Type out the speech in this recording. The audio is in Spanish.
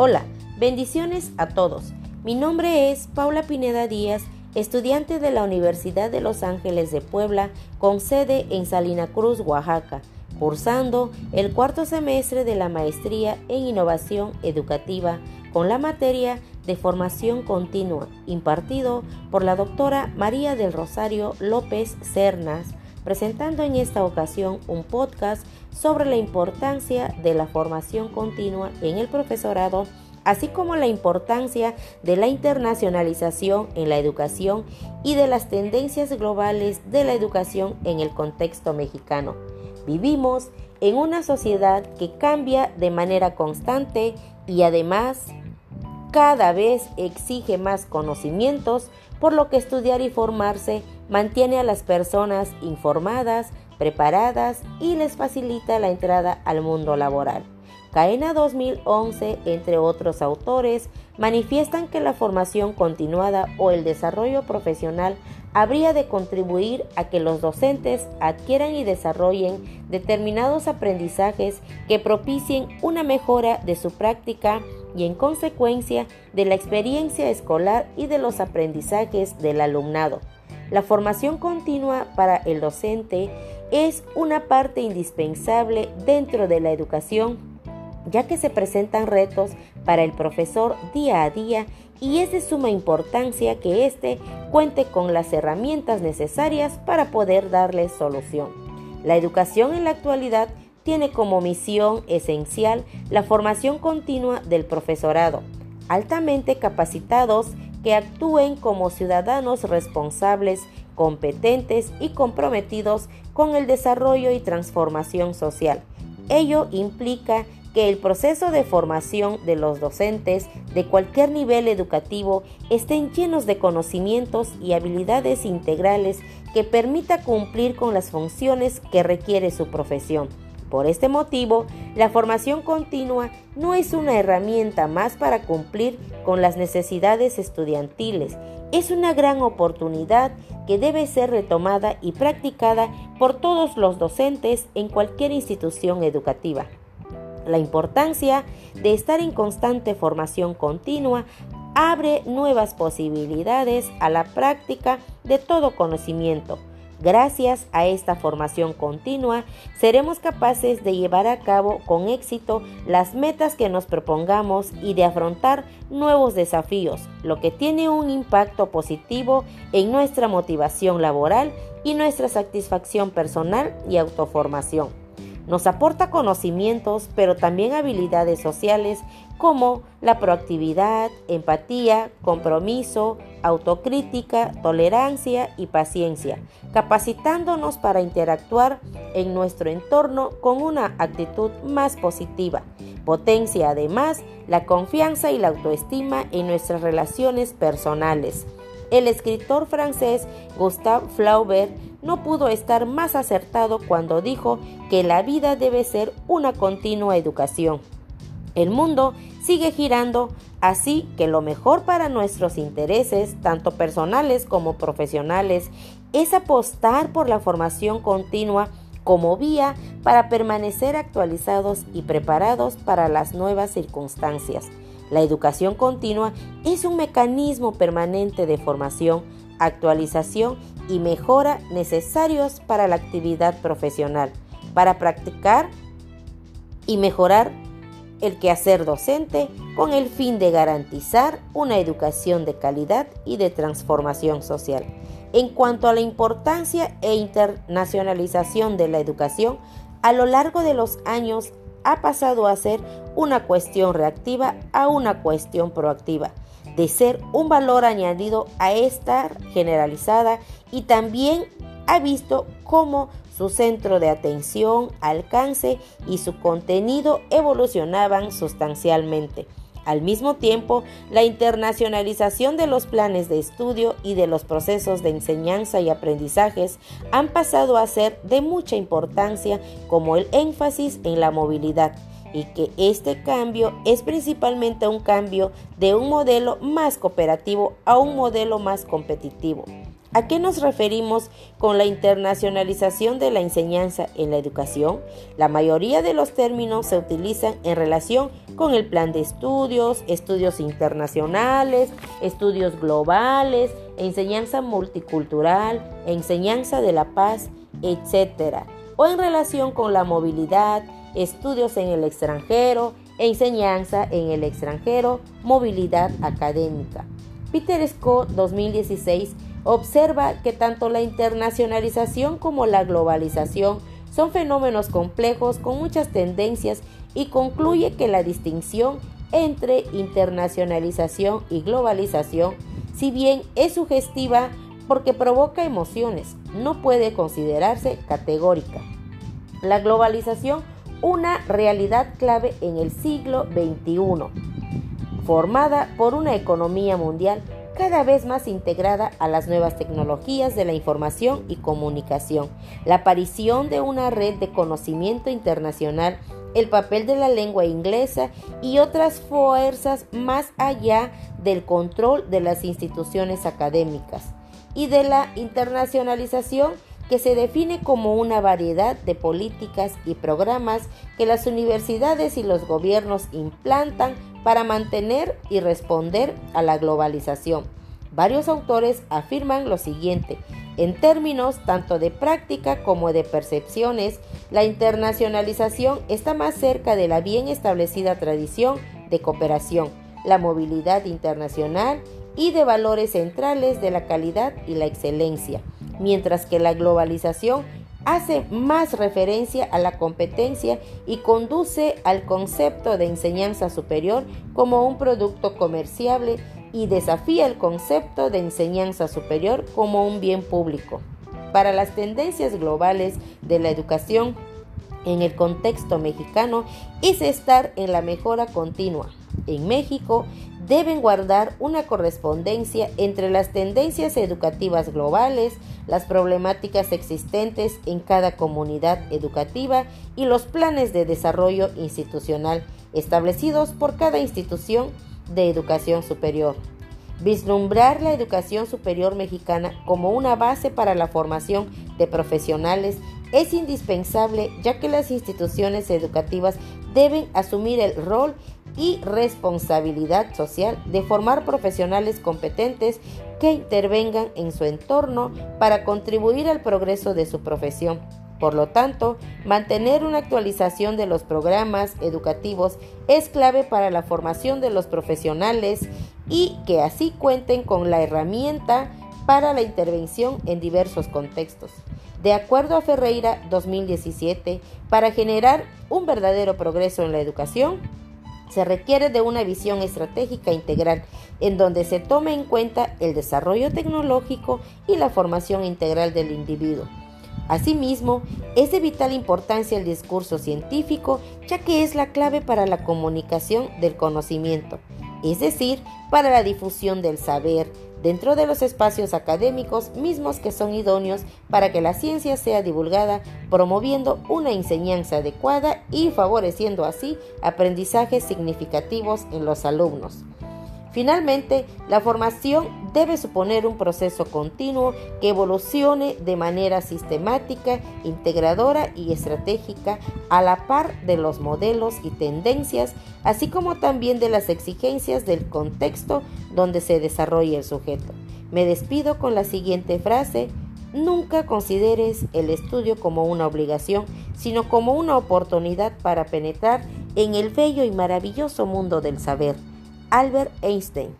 Hola, bendiciones a todos. Mi nombre es Paula Pineda Díaz, estudiante de la Universidad de Los Ángeles de Puebla, con sede en Salina Cruz, Oaxaca, cursando el cuarto semestre de la maestría en innovación educativa con la materia de formación continua, impartido por la doctora María del Rosario López Cernas, presentando en esta ocasión un podcast sobre la importancia de la formación continua en el profesorado, así como la importancia de la internacionalización en la educación y de las tendencias globales de la educación en el contexto mexicano. Vivimos en una sociedad que cambia de manera constante y además cada vez exige más conocimientos, por lo que estudiar y formarse mantiene a las personas informadas, preparadas y les facilita la entrada al mundo laboral. Caena 2011, entre otros autores, manifiestan que la formación continuada o el desarrollo profesional habría de contribuir a que los docentes adquieran y desarrollen determinados aprendizajes que propicien una mejora de su práctica y en consecuencia de la experiencia escolar y de los aprendizajes del alumnado. La formación continua para el docente es una parte indispensable dentro de la educación, ya que se presentan retos para el profesor día a día y es de suma importancia que éste cuente con las herramientas necesarias para poder darle solución. La educación en la actualidad tiene como misión esencial la formación continua del profesorado, altamente capacitados que actúen como ciudadanos responsables, competentes y comprometidos con el desarrollo y transformación social. Ello implica que el proceso de formación de los docentes de cualquier nivel educativo estén llenos de conocimientos y habilidades integrales que permita cumplir con las funciones que requiere su profesión. Por este motivo, la formación continua no es una herramienta más para cumplir con las necesidades estudiantiles, es una gran oportunidad que debe ser retomada y practicada por todos los docentes en cualquier institución educativa. La importancia de estar en constante formación continua abre nuevas posibilidades a la práctica de todo conocimiento Gracias a esta formación continua, seremos capaces de llevar a cabo con éxito las metas que nos propongamos y de afrontar nuevos desafíos, lo que tiene un impacto positivo en nuestra motivación laboral y nuestra satisfacción personal y autoformación. Nos aporta conocimientos, pero también habilidades sociales como la proactividad, empatía, compromiso, autocrítica, tolerancia y paciencia, capacitándonos para interactuar en nuestro entorno con una actitud más positiva. Potencia además la confianza y la autoestima en nuestras relaciones personales. El escritor francés Gustave Flaubert no pudo estar más acertado cuando dijo que la vida debe ser una continua educación. El mundo sigue girando, así que lo mejor para nuestros intereses, tanto personales como profesionales, es apostar por la formación continua como vía para permanecer actualizados y preparados para las nuevas circunstancias. La educación continua es un mecanismo permanente de formación, actualización y mejora necesarios para la actividad profesional, para practicar y mejorar el quehacer docente con el fin de garantizar una educación de calidad y de transformación social. En cuanto a la importancia e internacionalización de la educación, a lo largo de los años ha pasado a ser una cuestión reactiva a una cuestión proactiva, de ser un valor añadido a esta generalizada y también ha visto cómo su centro de atención, alcance y su contenido evolucionaban sustancialmente. Al mismo tiempo, la internacionalización de los planes de estudio y de los procesos de enseñanza y aprendizajes han pasado a ser de mucha importancia como el énfasis en la movilidad y que este cambio es principalmente un cambio de un modelo más cooperativo a un modelo más competitivo. ¿A qué nos referimos con la internacionalización de la enseñanza en la educación? La mayoría de los términos se utilizan en relación con el plan de estudios, estudios internacionales, estudios globales, enseñanza multicultural, enseñanza de la paz, etc. O en relación con la movilidad, estudios en el extranjero, enseñanza en el extranjero, movilidad académica. Peter Scott 2016 observa que tanto la internacionalización como la globalización son fenómenos complejos con muchas tendencias y concluye que la distinción entre internacionalización y globalización, si bien es sugestiva porque provoca emociones, no puede considerarse categórica. La globalización, una realidad clave en el siglo XXI, formada por una economía mundial cada vez más integrada a las nuevas tecnologías de la información y comunicación, la aparición de una red de conocimiento internacional, el papel de la lengua inglesa y otras fuerzas más allá del control de las instituciones académicas y de la internacionalización que se define como una variedad de políticas y programas que las universidades y los gobiernos implantan para mantener y responder a la globalización. Varios autores afirman lo siguiente, en términos tanto de práctica como de percepciones, la internacionalización está más cerca de la bien establecida tradición de cooperación, la movilidad internacional y de valores centrales de la calidad y la excelencia, mientras que la globalización hace más referencia a la competencia y conduce al concepto de enseñanza superior como un producto comerciable y desafía el concepto de enseñanza superior como un bien público. Para las tendencias globales de la educación en el contexto mexicano es estar en la mejora continua. En México deben guardar una correspondencia entre las tendencias educativas globales, las problemáticas existentes en cada comunidad educativa y los planes de desarrollo institucional establecidos por cada institución de educación superior. Vislumbrar la educación superior mexicana como una base para la formación de profesionales es indispensable ya que las instituciones educativas deben asumir el rol y responsabilidad social de formar profesionales competentes que intervengan en su entorno para contribuir al progreso de su profesión. Por lo tanto, mantener una actualización de los programas educativos es clave para la formación de los profesionales y que así cuenten con la herramienta para la intervención en diversos contextos. De acuerdo a Ferreira 2017, para generar un verdadero progreso en la educación, se requiere de una visión estratégica integral en donde se tome en cuenta el desarrollo tecnológico y la formación integral del individuo. Asimismo, es de vital importancia el discurso científico, ya que es la clave para la comunicación del conocimiento, es decir, para la difusión del saber dentro de los espacios académicos mismos que son idóneos para que la ciencia sea divulgada, promoviendo una enseñanza adecuada y favoreciendo así aprendizajes significativos en los alumnos. Finalmente, la formación debe suponer un proceso continuo que evolucione de manera sistemática, integradora y estratégica a la par de los modelos y tendencias, así como también de las exigencias del contexto donde se desarrolla el sujeto. Me despido con la siguiente frase. Nunca consideres el estudio como una obligación, sino como una oportunidad para penetrar en el bello y maravilloso mundo del saber. Albert Einstein.